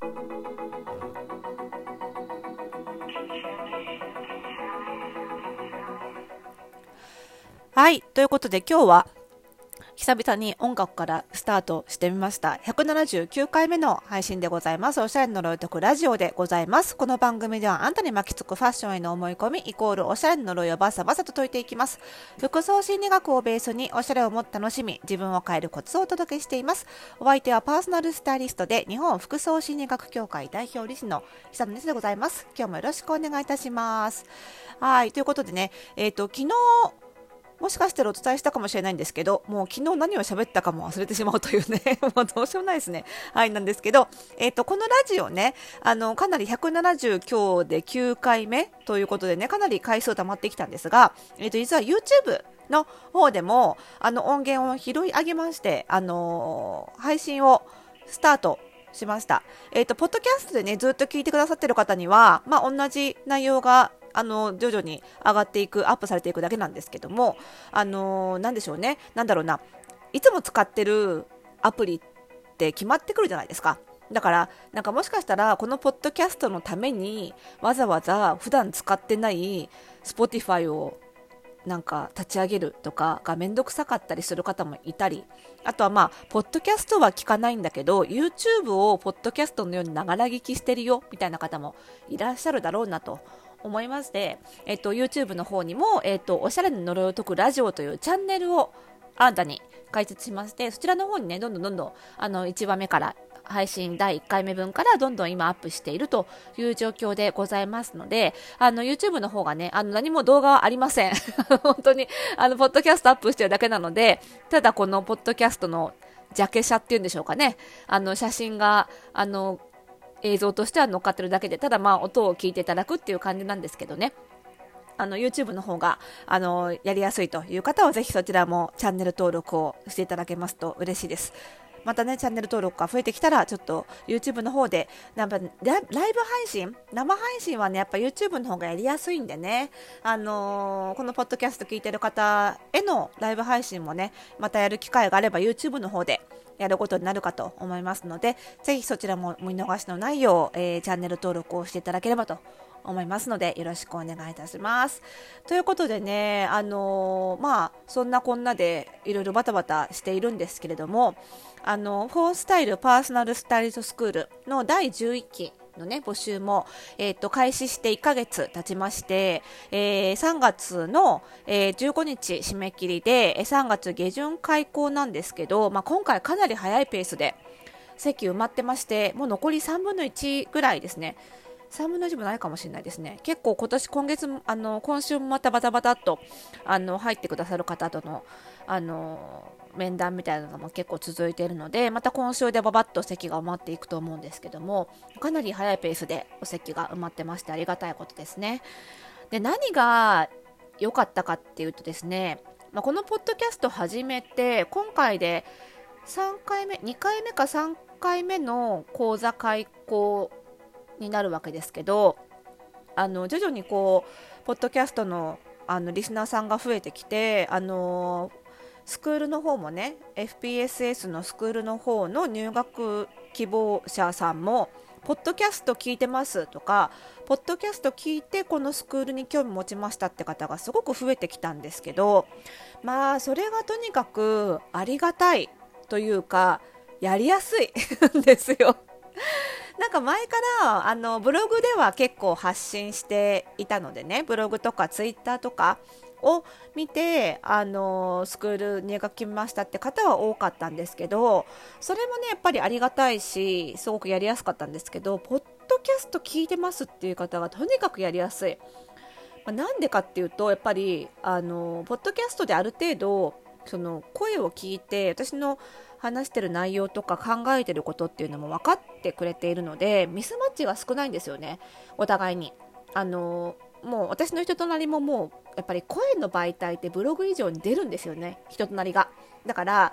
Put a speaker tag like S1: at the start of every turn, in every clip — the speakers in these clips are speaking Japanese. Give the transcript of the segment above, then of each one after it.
S1: はい。ということで今日は久々に音楽からスタートしてみました。179回目の配信でございます。おしゃれの呪いとくラジオでございます。この番組ではあんたに巻きつくファッションへの思い込みイコールおしゃれの呪いをバサバサと解いていきます。服装心理学をベースにおしゃれをもっと楽しみ、自分を変えるコツをお届けしています。お相手はパーソナルスタイリストで日本服装心理学協会代表理事の久野ですでございます。今日もよろしくお願いいたします。はい。ということでね、えっ、ー、と、昨日、もしかしたらお伝えしたかもしれないんですけど、もう昨日何を喋ったかも忘れてしまうというね、もうどうしようもないですね。はい、なんですけど、えっ、ー、と、このラジオね、あの、かなり170今日で9回目ということでね、かなり回数溜まってきたんですが、えっ、ー、と、実は YouTube の方でも、あの、音源を拾い上げまして、あのー、配信をスタートしました。えっ、と、ポッドキャストでね、ずっと聞いてくださってる方には、まあ、同じ内容があの徐々に上がっていくアップされていくだけなんですけどもあのなんでしょうね。なんだろうな。いつも使ってるアプリって決まってくるじゃないですか。だから、なんかもしかしたら、このポッドキャストのために、わざわざ普段使ってない Spotify をなんか立ち上げるとかがめんどくさかったりする方もいたり、あとはまあ、ポッドキャストは聞かないんだけど、YouTube をポッドキャストのようにながら聞きしてるよ、みたいな方もいらっしゃるだろうなと思いまして、えっと、YouTube の方にも、えっと、おしゃれな呪いを解くラジオというチャンネルを新たに開設しまして、そちらの方にね、どんどんどんどん、あの、1話目から配信第1回目分からどんどん今アップしているという状況でございますので、あの、YouTube の方がね、あの、何も動画はありません。本当に、あの、ポッドキャストアップしてるだけなので、ただこのポッドキャストのジャケ写っていうんでしょうかね。あの、写真が、あの、映像としては乗っかってるだけで、ただまあ音を聞いていただくっていう感じなんですけどね。あの、YouTube の方が、あの、やりやすいという方は、ぜひそちらもチャンネル登録をしていただけますと嬉しいです。またね、チャンネル登録が増えてきたら、ちょっと YouTube の方で、なんかライブ配信？生配信はね、やっぱ YouTube の方がやりやすいんでね、あのー、このポッドキャスト聞いてる方へのライブ配信もね、またやる機会があれば YouTube の方で、やることになるかと思いますので、ぜひそちらも見逃しのないよう、えー、チャンネル登録をしていただければと思いますので、よろしくお願いいたします。ということでね、あのー、まあ、そんなこんなでいろいろバタバタしているんですけれども、あの、フォースタイルパーソナルスタイリストスクールの第11期のね、募集も、えっ、ー、と、開始して1ヶ月経ちまして、えー、3月の、えー、15日締め切りで、3月下旬開校なんですけど、まあ、今回かなり早いペースで席埋まってまして、もう残り3分の1ぐらいですね。3分の1もないかもしれないですね。結構今年、今月、あの、今週もまたバタバタっと、あの、入ってくださる方との、あの、面談みたいなのも結構続いているので、また今週でばばっと席が埋まっていくと思うんですけども、かなり早いペースでお席が埋まってましてありがたいことですね。で、何が良かったかっていうとですね、まあ、このポッドキャスト始めて、今回で3回目、2回目か3回目の講座開講になるわけですけど、あの、徐々にこう、ポッドキャストのあのリスナーさんが増えてきて、あのスクールの方もね FPSS のスクールの方の入学希望者さんもポッドキャスト聞いてますとかポッドキャスト聞いてこのスクールに興味持ちましたって方がすごく増えてきたんですけどまあそれがとにかくありがたいというかやりやすいんですよ。なんか前からあのブログでは結構発信していたのでねブログとかツイッターとかを見て、あのスクール入学決めましたって方は多かったんですけど、それもね、やっぱりありがたいし、すごくやりやすかったんですけど、ポッドキャスト聞いてますっていう方がとにかくやりやすい。まあ、なんでかっていうと、やっぱり、あのポッドキャストである程度、その声を聞いて、私の話してる内容とか考えてることっていうのも分かってくれているので、ミスマッチが少ないんですよね、お互いに。あのもう私の人となりももうやっぱり声の媒体ってブログ以上に出るんですよね。人となりが。だから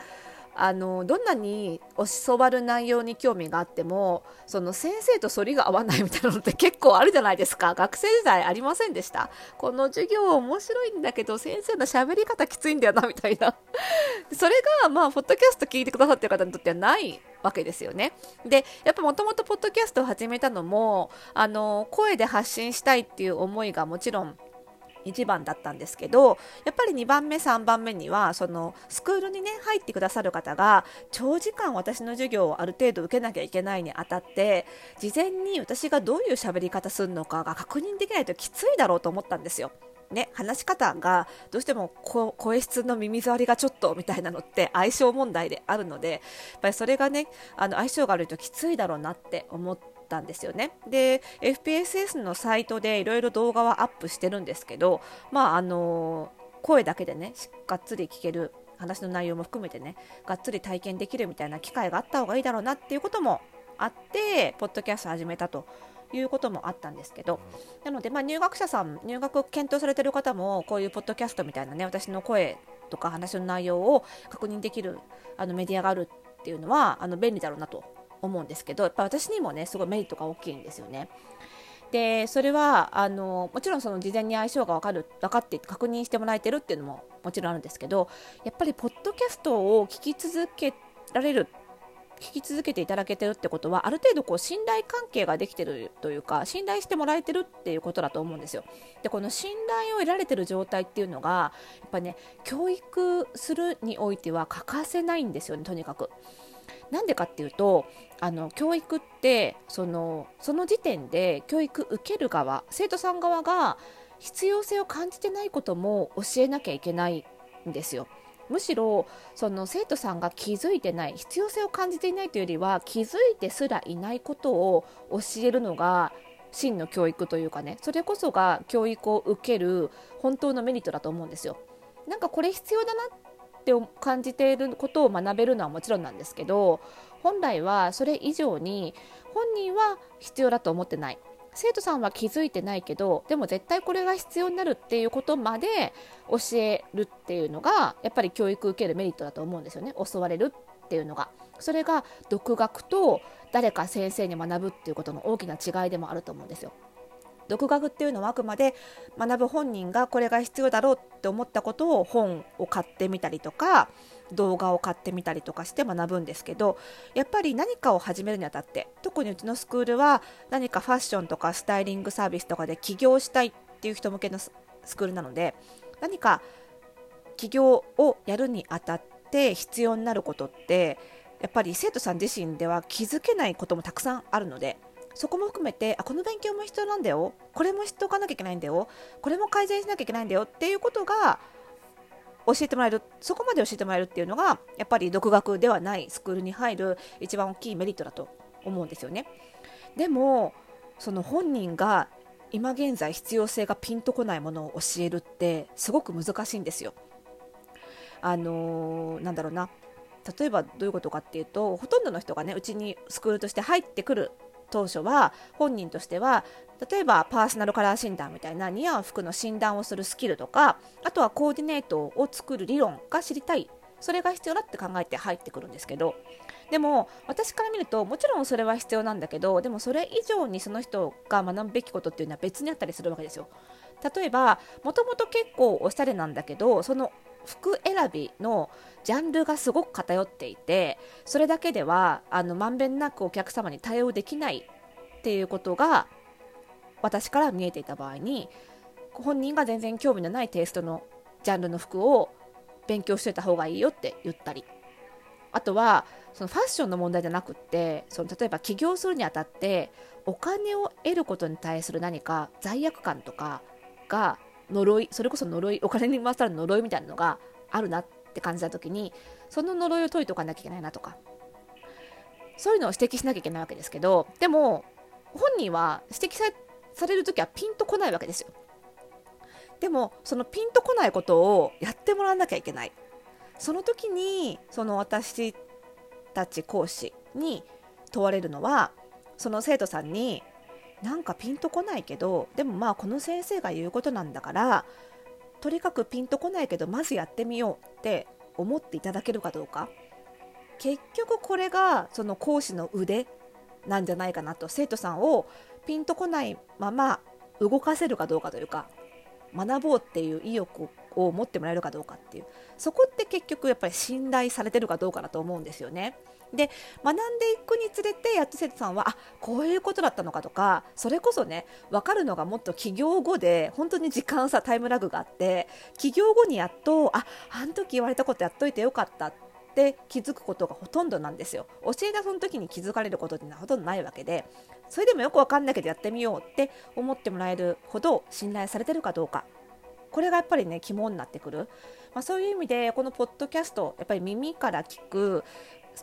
S1: あのどんなに教わる内容に興味があってもその先生と反りが合わないみたいなのって結構あるじゃないですか。学生時代ありませんでした。この授業面白いんだけど先生の喋り方きついんだよなみたいな。それがまあポッドキャスト聞いてくださってる方にとってはないわけですよね。でやっぱもともとポッドキャストを始めたのもあの声で発信したいっていう思いがもちろん1番だったんですけどやっぱり2番目3番目にはそのスクールにね入ってくださる方が長時間私の授業をある程度受けなきゃいけないにあたって事前に私がどういう喋り方するのかが確認できないときついだろうと思ったんですよ。ね、話し方がどうしても声質の耳障りがちょっとみたいなのって相性問題であるのでやっぱりそれがねあの相性が悪いときついだろうなって思ってたんですよね。で FPSS のサイトでいろいろ動画はアップしてるんですけど、まあ、あの声だけでねがっつり聞ける話の内容も含めてねがっつり体験できるみたいな機会があった方がいいだろうなっていうこともあってポッドキャスト始めたということもあったんですけどなので、まあ、入学者さん入学検討されてる方もこういうポッドキャストみたいなね私の声とか話の内容を確認できるあのメディアがあるっていうのはあの便利だろうなと思うんですけどやっぱ私にもねすごいメリットが大きいんですよね。でそれはあのもちろんその事前に相性が分かる分かって確認してもらえてるっていうのももちろんあるんですけどやっぱりポッドキャストを聞き続けられる聞き続けていただけてるってことはある程度こう信頼関係ができてるというか信頼してもらえてるっていうことだと思うんですよ。でこの信頼を得られてる状態っていうのがやっぱね教育するにおいては欠かせないんですよねとにかく。なんでかっていうとあの教育ってそのその時点で教育受ける側生徒さん側が必要性を感じてないことも教えなきゃいけないんですよ。むしろその生徒さんが気づいてない必要性を感じていないというよりは気づいてすらいないことを教えるのが真の教育というかねそれこそが教育を受ける本当のメリットだと思うんですよ。なんかこれ必要だなっって感じていることを学べるのはもちろんなんですけど本来はそれ以上に本人は必要だと思ってない。生徒さんは気づいてないけどでも絶対これが必要になるっていうことまで教えるっていうのがやっぱり教育受けるメリットだと思うんですよね。教われるっていうのが。それが独学と誰か先生に学ぶっていうことの大きな違いでもあると思うんですよ。独学っていうのはあくまで学ぶ本人がこれが必要だろうって思ったことを本を買ってみたりとか動画を買ってみたりとかして学ぶんですけどやっぱり何かを始めるにあたって特にうちのスクールは何かファッションとかスタイリングサービスとかで起業したいっていう人向けのスクールなので何か起業をやるにあたって必要になることってやっぱり生徒さん自身では気づけないこともたくさんあるのでそこも含めてあこの勉強も必要なんだよ。これも知っておかなきゃいけないんだよ。これも改善しなきゃいけないんだよっていうことが教えてもらえるそこまで教えてもらえるっていうのがやっぱり独学ではないスクールに入る一番大きいメリットだと思うんですよね。でもその本人が今現在必要性がピンとこないものを教えるってすごく難しいんですよ。あのー、なんだろうな。例えばどういうことかっていうとほとんどの人がねうちにスクールとして入ってくる当初は本人としては例えばパーソナルカラー診断みたいな似合う服の診断をするスキルとかあとはコーディネートを作る理論が知りたい。それが必要だって考えて入ってくるんですけど。でも私から見るともちろんそれは必要なんだけどでもそれ以上にその人が学ぶべきことっていうのは別にあったりするわけですよ。例えばもともと結構おしゃれなんだけどその服選びのジャンルがすごく偏っていてそれだけではあのまんべんなくお客様に対応できないっていうことが私から見えていた場合に本人が全然興味のないテイストのジャンルの服を勉強しておいた方がいいよって言ったりあとはそのファッションの問題じゃなくってその例えば起業するにあたってお金を得ることに対する何か罪悪感とかが呪いそれこそ呪いお金に回したら呪いみたいなのがあるなって感じた時にその呪いを解いておかなきゃいけないなとか。そういうのを指摘しなきゃいけないわけですけどでも本人は指摘さされる時はピンとこないわけですよ。でもそのピンとこないことをやってもらわなきゃいけない。その時にその私たち講師に問われるのはその生徒さんになんかピンとこないけどでもまあこの先生が言うことなんだからとにかくピンとこないけどまずやってみようって思っていただけるかどうか。結局これがその講師の腕なんじゃないかなと。生徒さんをピンとこないまま動かせるかどうかというか学ぼうっていう意欲を持ってもらえるかどうかっていう。そこって結局やっぱり信頼されてるかどうかだと思うんですよね。で学んでいくにつれてやっと生徒さんはあこういうことだったのかとかそれこそね分かるのがもっと起業後で本当に時間差タイムラグがあって起業後にやっとああの時言われたことやっといてよかったって気づくことがほとんどなんですよ。教えたその時に気づかれることってのはほとんどないわけでそれでもよく分かんないけどやってみようって思ってもらえるほど信頼されてるかどうか。これがやっぱりね肝になってくる、まあ、そういう意味でこのポッドキャストやっぱり耳から聞く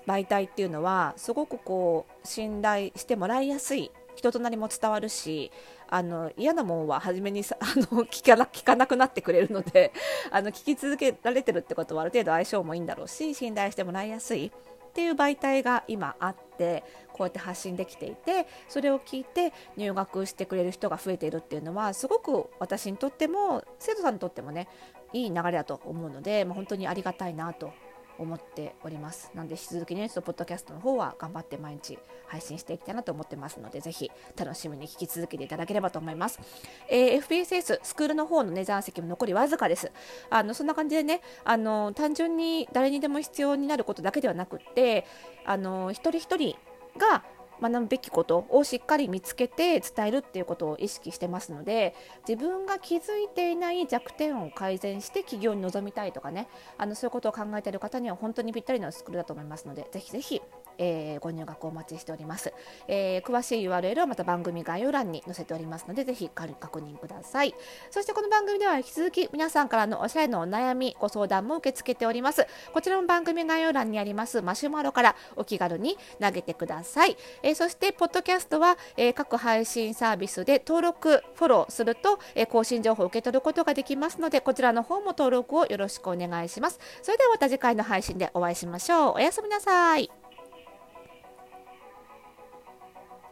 S1: 媒体っていうのはすごくこう信頼してもらいやすい人となりも伝わるしあの嫌なもんは初めにさ あの聞かな聞かなくなってくれるので あの聞き続けられてるってことはある程度相性もいいんだろうし信頼してもらいやすいっていう媒体が今あってこうやって発信できていてそれを聞いて入学してくれる人が増えているっていうのはすごく私にとっても生徒さんにとってもねいい流れだと思うので、まあ、本当にありがたいなと思っております。なので引き続きねちょっとポッドキャストの方は頑張って毎日配信していきたいなと思ってますのでぜひ楽しみに聞き続けていただければと思います、えー、FPSS スクールの方のね残席も残りわずかです。あのそんな感じでねあの単純に誰にでも必要になることだけではなくってあの一人一人が学ぶべきことをしっかり見つけて伝えるっていうことを意識してますので自分が気づいていない弱点を改善して起業に臨みたいとかねあのそういうことを考えている方には本当にぴったりのスクールだと思いますのでぜひぜひえー、ご入学お待ちしております、えー、詳しい URL はまた番組概要欄に載せておりますのでぜひ確認ください。そしてこの番組では引き続き皆さんからのおしゃれのお悩みご相談も受け付けております。こちらの番組概要欄にありますマシュマロからお気軽に投げてください、えー、そしてポッドキャストは、え各配信サービスで登録フォローすると、え更新情報を受け取ることができますのでこちらの方も登録をよろしくお願いします。それではまた次回の配信でお会いしましょう。おやすみなさい。